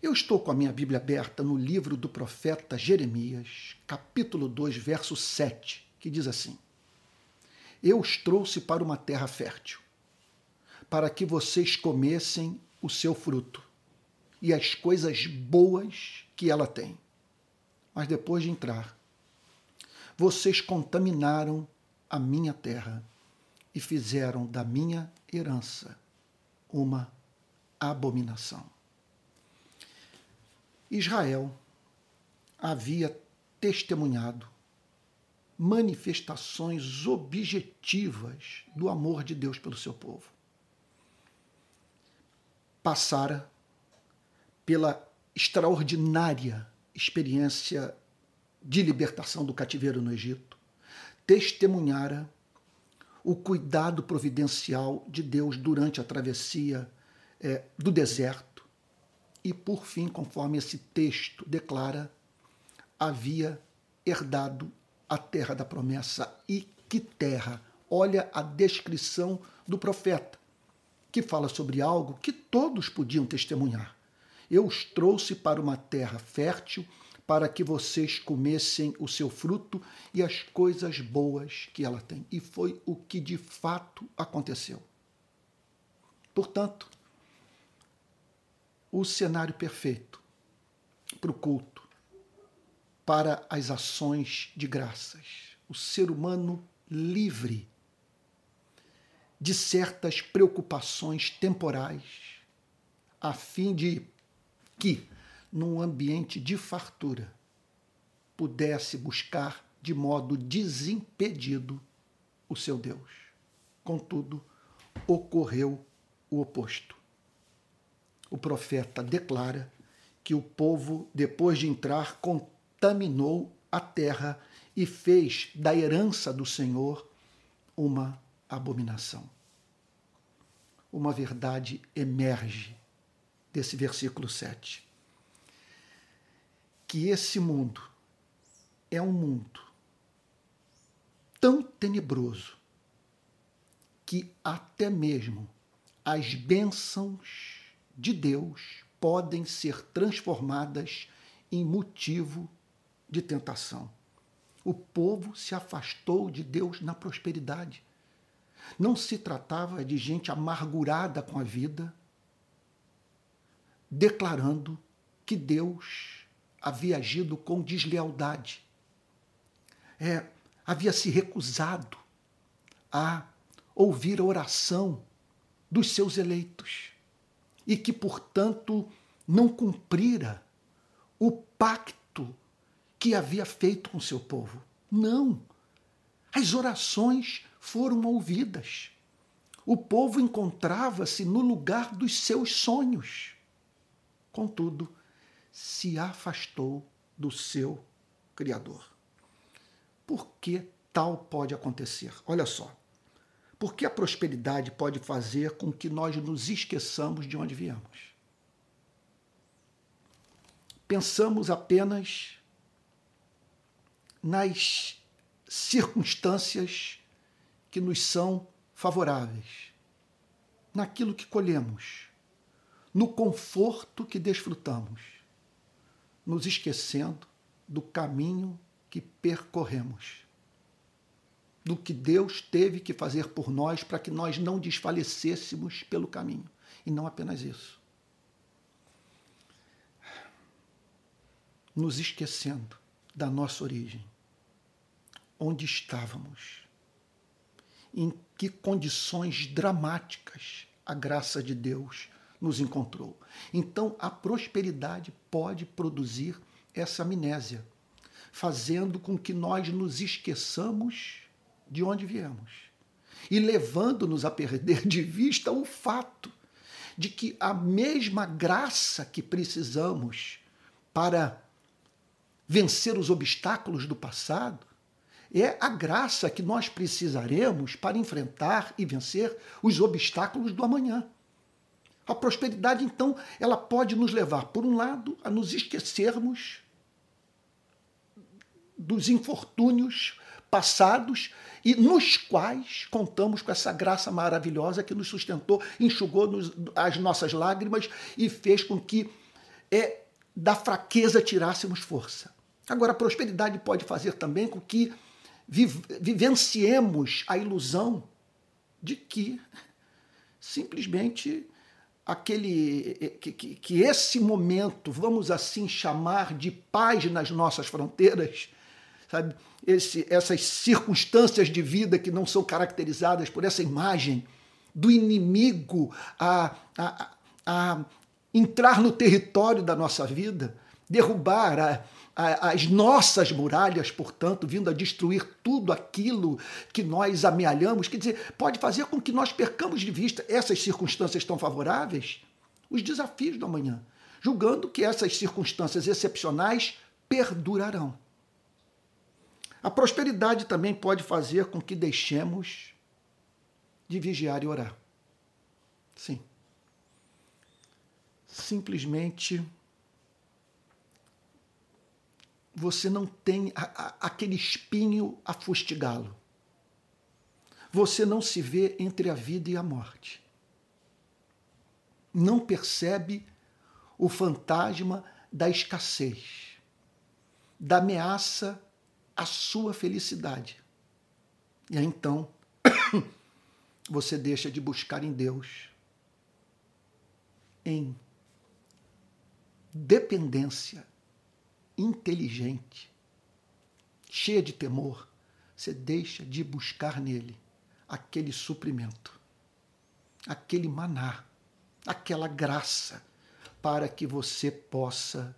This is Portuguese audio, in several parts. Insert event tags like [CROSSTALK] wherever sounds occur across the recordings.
Eu estou com a minha Bíblia aberta no livro do profeta Jeremias, capítulo 2, verso 7, que diz assim: Eu os trouxe para uma terra fértil, para que vocês comessem o seu fruto e as coisas boas que ela tem. Mas depois de entrar, vocês contaminaram a minha terra e fizeram da minha herança uma abominação. Israel havia testemunhado manifestações objetivas do amor de Deus pelo seu povo. Passara pela extraordinária experiência de libertação do cativeiro no Egito, testemunhara o cuidado providencial de Deus durante a travessia é, do deserto e, por fim, conforme esse texto declara, havia herdado a terra da promessa. E que terra! Olha a descrição do profeta, que fala sobre algo que todos podiam testemunhar. Eu os trouxe para uma terra fértil, para que vocês comessem o seu fruto e as coisas boas que ela tem. E foi o que de fato aconteceu. Portanto, o cenário perfeito para o culto, para as ações de graças. O ser humano livre de certas preocupações temporais, a fim de que, num ambiente de fartura, pudesse buscar de modo desimpedido o seu Deus. Contudo, ocorreu o oposto o profeta declara que o povo, depois de entrar, contaminou a terra e fez da herança do Senhor uma abominação. Uma verdade emerge desse versículo 7. Que esse mundo é um mundo tão tenebroso que até mesmo as bênçãos de Deus podem ser transformadas em motivo de tentação. O povo se afastou de Deus na prosperidade. Não se tratava de gente amargurada com a vida, declarando que Deus havia agido com deslealdade. É, havia se recusado a ouvir a oração dos seus eleitos e que, portanto, não cumprira o pacto que havia feito com seu povo. Não. As orações foram ouvidas. O povo encontrava-se no lugar dos seus sonhos. Contudo, se afastou do seu Criador. Por que tal pode acontecer? Olha só. Porque a prosperidade pode fazer com que nós nos esqueçamos de onde viemos. Pensamos apenas nas circunstâncias que nos são favoráveis, naquilo que colhemos, no conforto que desfrutamos, nos esquecendo do caminho que percorremos do que Deus teve que fazer por nós para que nós não desfalecêssemos pelo caminho. E não apenas isso. Nos esquecendo da nossa origem. Onde estávamos? Em que condições dramáticas a graça de Deus nos encontrou. Então, a prosperidade pode produzir essa amnésia, fazendo com que nós nos esqueçamos de onde viemos e levando-nos a perder de vista o fato de que a mesma graça que precisamos para vencer os obstáculos do passado é a graça que nós precisaremos para enfrentar e vencer os obstáculos do amanhã. A prosperidade, então, ela pode nos levar, por um lado, a nos esquecermos dos infortúnios passados e nos quais contamos com essa graça maravilhosa que nos sustentou, enxugou -nos as nossas lágrimas e fez com que é, da fraqueza tirássemos força. Agora, a prosperidade pode fazer também com que vivenciemos a ilusão de que simplesmente aquele que, que, que, esse momento, vamos assim chamar de paz nas nossas fronteiras, sabe? Esse, essas circunstâncias de vida que não são caracterizadas por essa imagem do inimigo a, a, a entrar no território da nossa vida, derrubar a, as nossas muralhas, portanto, vindo a destruir tudo aquilo que nós amealhamos, quer dizer, pode fazer com que nós percamos de vista essas circunstâncias tão favoráveis, os desafios do amanhã, julgando que essas circunstâncias excepcionais perdurarão. A prosperidade também pode fazer com que deixemos de vigiar e orar. Sim. Simplesmente você não tem a, a, aquele espinho a fustigá-lo. Você não se vê entre a vida e a morte. Não percebe o fantasma da escassez, da ameaça à sua felicidade. E aí então [COUGHS] você deixa de buscar em Deus, em dependência inteligente, cheia de temor, você deixa de buscar nele aquele suprimento, aquele maná, aquela graça para que você possa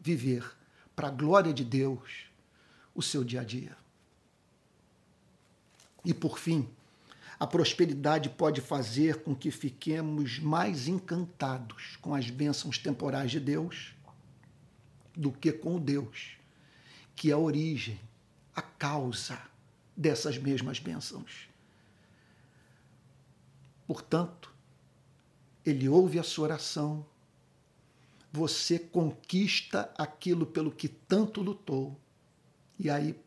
viver para a glória de Deus o seu dia a dia. E por fim, a prosperidade pode fazer com que fiquemos mais encantados com as bênçãos temporais de Deus do que com Deus, que é a origem, a causa dessas mesmas bênçãos. Portanto, ele ouve a sua oração, você conquista aquilo pelo que tanto lutou, e aí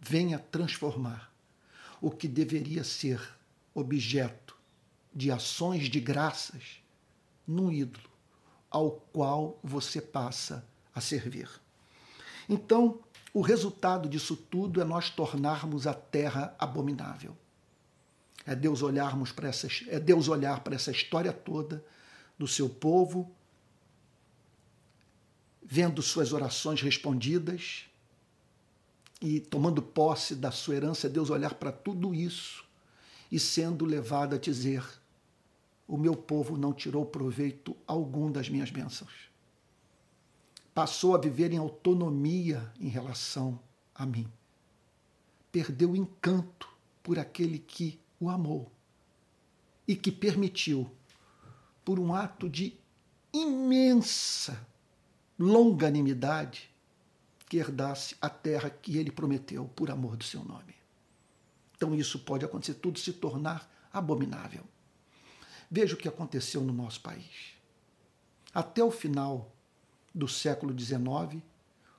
venha transformar o que deveria ser objeto de ações de graças num ídolo ao qual você passa a servir. Então, o resultado disso tudo é nós tornarmos a terra abominável. É Deus olharmos para essa, é Deus olhar para essa história toda do seu povo, vendo suas orações respondidas e tomando posse da sua herança, é Deus olhar para tudo isso e sendo levado a dizer: o meu povo não tirou proveito algum das minhas bênçãos passou a viver em autonomia em relação a mim. Perdeu o encanto por aquele que o amou e que permitiu, por um ato de imensa longanimidade, que herdasse a terra que ele prometeu por amor do seu nome. Então isso pode acontecer, tudo se tornar abominável. Veja o que aconteceu no nosso país. Até o final do século XIX,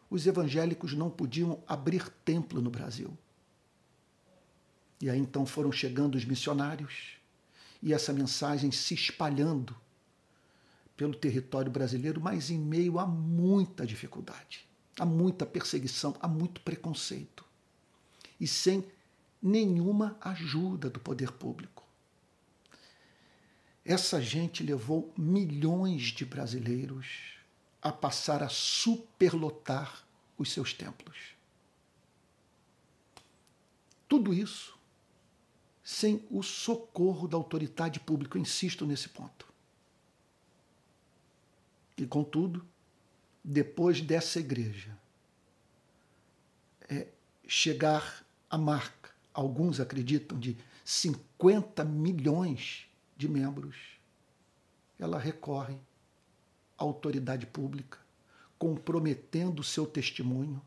os evangélicos não podiam abrir templo no Brasil. E aí então foram chegando os missionários e essa mensagem se espalhando pelo território brasileiro, mas em meio a muita dificuldade, a muita perseguição, a muito preconceito. E sem nenhuma ajuda do poder público. Essa gente levou milhões de brasileiros a passar a superlotar os seus templos. Tudo isso sem o socorro da autoridade pública, eu insisto nesse ponto. E, contudo, depois dessa igreja é, chegar à marca, alguns acreditam, de 50 milhões de membros, ela recorre autoridade pública, comprometendo seu testemunho,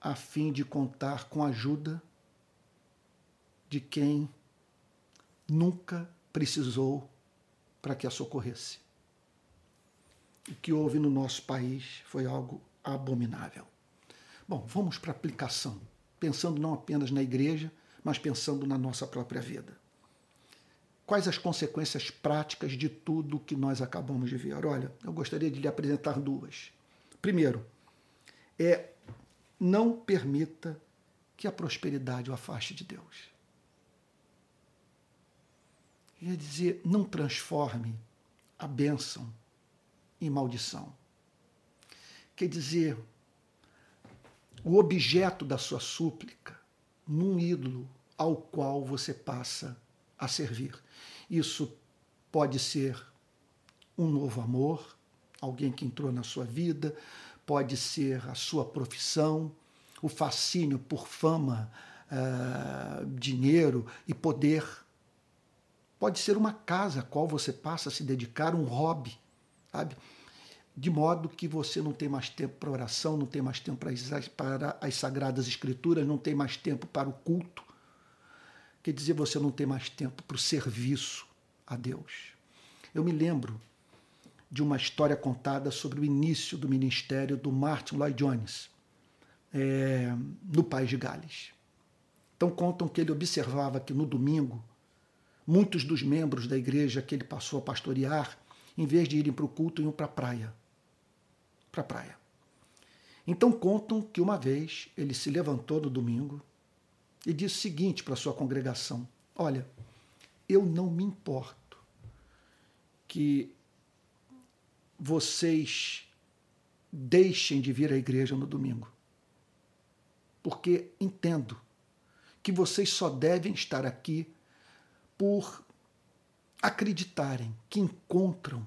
a fim de contar com a ajuda de quem nunca precisou para que a socorresse. O que houve no nosso país foi algo abominável. Bom, vamos para a aplicação, pensando não apenas na igreja, mas pensando na nossa própria vida. quais as consequências práticas de tudo que nós acabamos de ver? Olha, eu gostaria de lhe apresentar duas. Primeiro, é não permita que a prosperidade o afaste de Deus. Quer dizer, não transforme a bênção em maldição. Quer dizer, o objeto da sua súplica num ídolo ao qual você passa a servir. Isso pode ser um novo amor, alguém que entrou na sua vida, pode ser a sua profissão, o fascínio por fama, uh, dinheiro e poder. Pode ser uma casa a qual você passa a se dedicar, um hobby, sabe? De modo que você não tem mais tempo para oração, não tem mais tempo para as, sagradas escrituras, não tem mais tempo para o culto. Quer dizer, você não tem mais tempo para o serviço a Deus. Eu me lembro de uma história contada sobre o início do ministério do Martin Lloyd Jones é, no País de Gales. Então contam que ele observava que no domingo muitos dos membros da igreja que ele passou a pastorear, em vez de irem para o culto, iam para a praia. Para a praia. Então contam que uma vez ele se levantou no domingo e disse o seguinte para sua congregação: Olha, eu não me importo que vocês deixem de vir à igreja no domingo porque entendo que vocês só devem estar aqui por acreditarem que encontram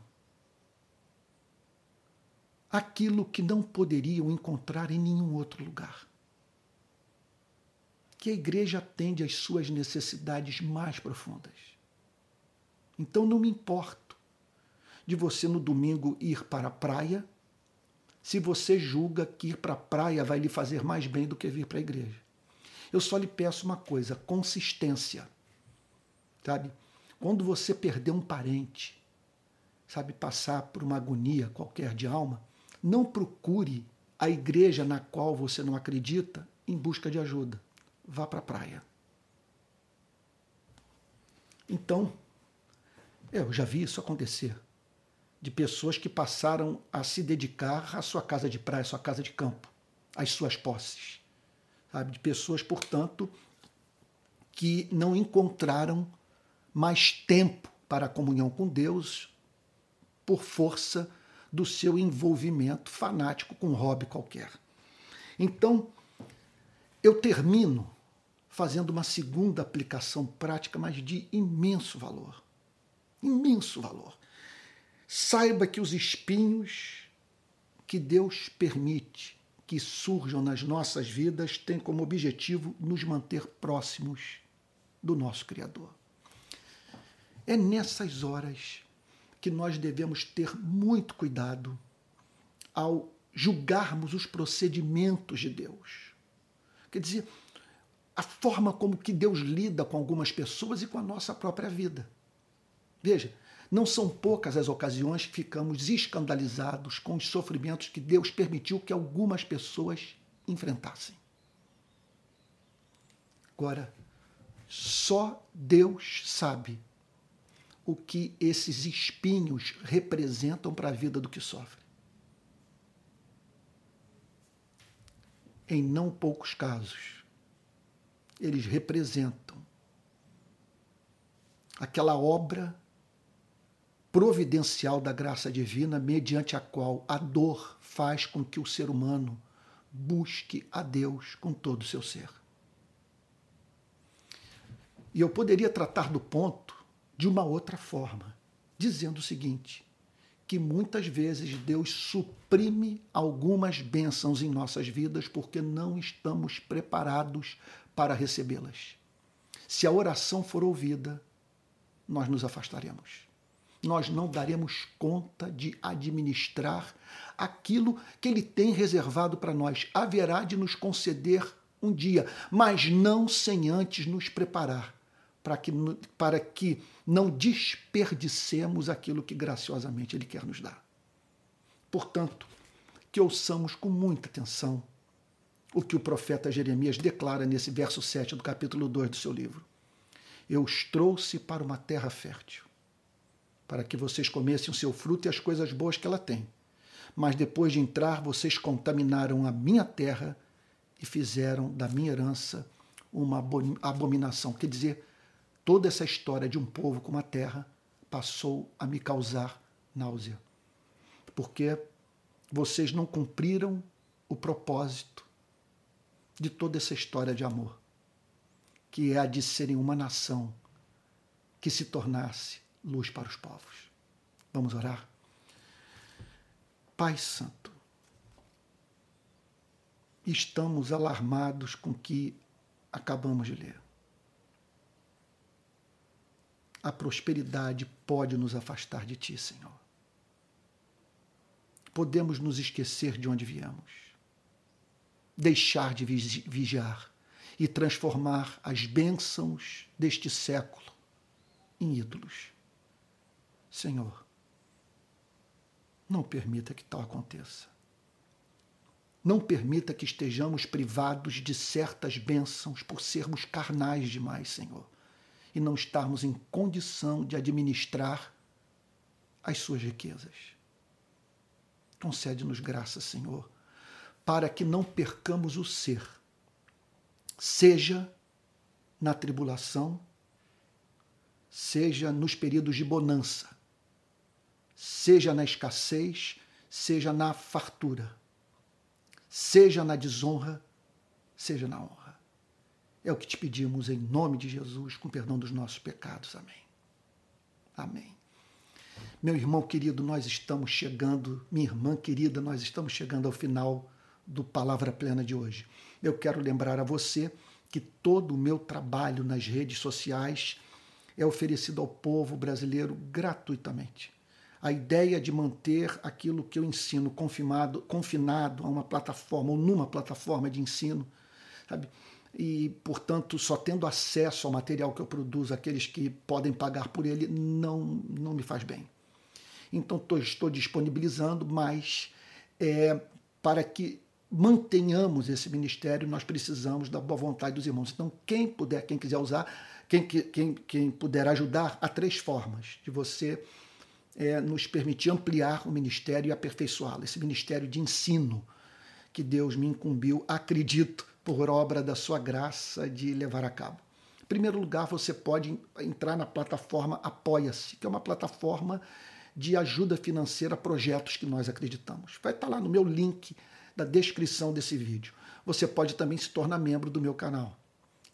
aquilo que não poderiam encontrar em nenhum outro lugar. Que a igreja atende às suas necessidades mais profundas. Então não me importo de você no domingo ir para a praia se você julga que ir para a praia vai lhe fazer mais bem do que vir para a igreja. Eu só lhe peço uma coisa: consistência. Sabe? Quando você perder um parente, sabe, passar por uma agonia qualquer de alma, não procure a igreja na qual você não acredita em busca de ajuda. Vá para a praia. Então, eu já vi isso acontecer de pessoas que passaram a se dedicar à sua casa de praia, à sua casa de campo, às suas posses. Sabe? De pessoas, portanto, que não encontraram mais tempo para a comunhão com Deus por força do seu envolvimento fanático com um hobby qualquer. Então, eu termino fazendo uma segunda aplicação prática, mas de imenso valor. Imenso valor. Saiba que os espinhos que Deus permite que surjam nas nossas vidas têm como objetivo nos manter próximos do nosso Criador. É nessas horas que nós devemos ter muito cuidado ao julgarmos os procedimentos de Deus. Quer dizer, a forma como que Deus lida com algumas pessoas e com a nossa própria vida. Veja, não são poucas as ocasiões que ficamos escandalizados com os sofrimentos que Deus permitiu que algumas pessoas enfrentassem. Agora, só Deus sabe o que esses espinhos representam para a vida do que sofre. Em não poucos casos, eles representam aquela obra providencial da graça divina, mediante a qual a dor faz com que o ser humano busque a Deus com todo o seu ser. E eu poderia tratar do ponto de uma outra forma, dizendo o seguinte: que muitas vezes Deus suprime algumas bênçãos em nossas vidas porque não estamos preparados para recebê-las. Se a oração for ouvida, nós nos afastaremos nós não daremos conta de administrar aquilo que Ele tem reservado para nós. Haverá de nos conceder um dia, mas não sem antes nos preparar para que, para que não desperdicemos aquilo que graciosamente Ele quer nos dar. Portanto, que ouçamos com muita atenção o que o profeta Jeremias declara nesse verso 7 do capítulo 2 do seu livro. Eu os trouxe para uma terra fértil, para que vocês comessem o seu fruto e as coisas boas que ela tem. Mas depois de entrar, vocês contaminaram a minha terra e fizeram da minha herança uma abominação. Quer dizer, toda essa história de um povo com uma terra passou a me causar náusea. Porque vocês não cumpriram o propósito de toda essa história de amor, que é a de serem uma nação que se tornasse luz para os povos. Vamos orar? Pai Santo, estamos alarmados com o que acabamos de ler. A prosperidade pode nos afastar de Ti, Senhor. Podemos nos esquecer de onde viemos deixar de vigiar e transformar as bênçãos deste século em ídolos. Senhor, não permita que tal aconteça. Não permita que estejamos privados de certas bênçãos por sermos carnais demais, Senhor, e não estarmos em condição de administrar as suas riquezas. Concede-nos graça, Senhor, para que não percamos o ser, seja na tribulação, seja nos períodos de bonança, seja na escassez, seja na fartura, seja na desonra, seja na honra. É o que te pedimos em nome de Jesus, com perdão dos nossos pecados. Amém. Amém. Meu irmão querido, nós estamos chegando, minha irmã querida, nós estamos chegando ao final do Palavra Plena de hoje. Eu quero lembrar a você que todo o meu trabalho nas redes sociais é oferecido ao povo brasileiro gratuitamente. A ideia de manter aquilo que eu ensino confinado, a uma plataforma ou numa plataforma de ensino, sabe? E, portanto, só tendo acesso ao material que eu produzo, aqueles que podem pagar por ele, não, não me faz bem. Então, tô, estou disponibilizando, mas é, para que mantenhamos esse ministério, nós precisamos da boa vontade dos irmãos. Então, quem puder, quem quiser usar, quem, quem, quem puder ajudar, há três formas de você é, nos permitir ampliar o ministério e aperfeiçoá-lo. Esse ministério de ensino que Deus me incumbiu, acredito, por obra da sua graça, de levar a cabo. Em primeiro lugar, você pode entrar na plataforma Apoia-se, que é uma plataforma de ajuda financeira a projetos que nós acreditamos. Vai estar lá no meu link da descrição desse vídeo. Você pode também se tornar membro do meu canal.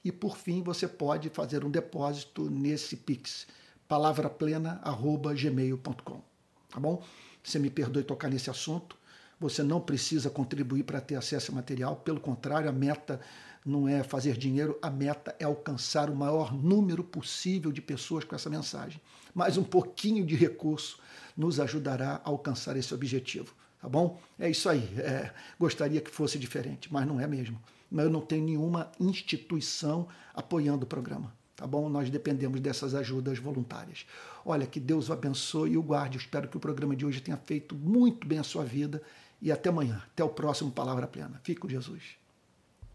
E por fim, você pode fazer um depósito nesse Pix, palavraplena@gmail.com. Tá bom? Você me perdoe tocar nesse assunto. Você não precisa contribuir para ter acesso ao material, pelo contrário, a meta não é fazer dinheiro, a meta é alcançar o maior número possível de pessoas com essa mensagem. Mas um pouquinho de recurso nos ajudará a alcançar esse objetivo. Tá bom? É isso aí. É, gostaria que fosse diferente, mas não é mesmo. Eu não tenho nenhuma instituição apoiando o programa. Tá bom? Nós dependemos dessas ajudas voluntárias. Olha, que Deus o abençoe e o guarde. Eu espero que o programa de hoje tenha feito muito bem a sua vida. E até amanhã. Até o próximo Palavra Plena. Fique com Jesus.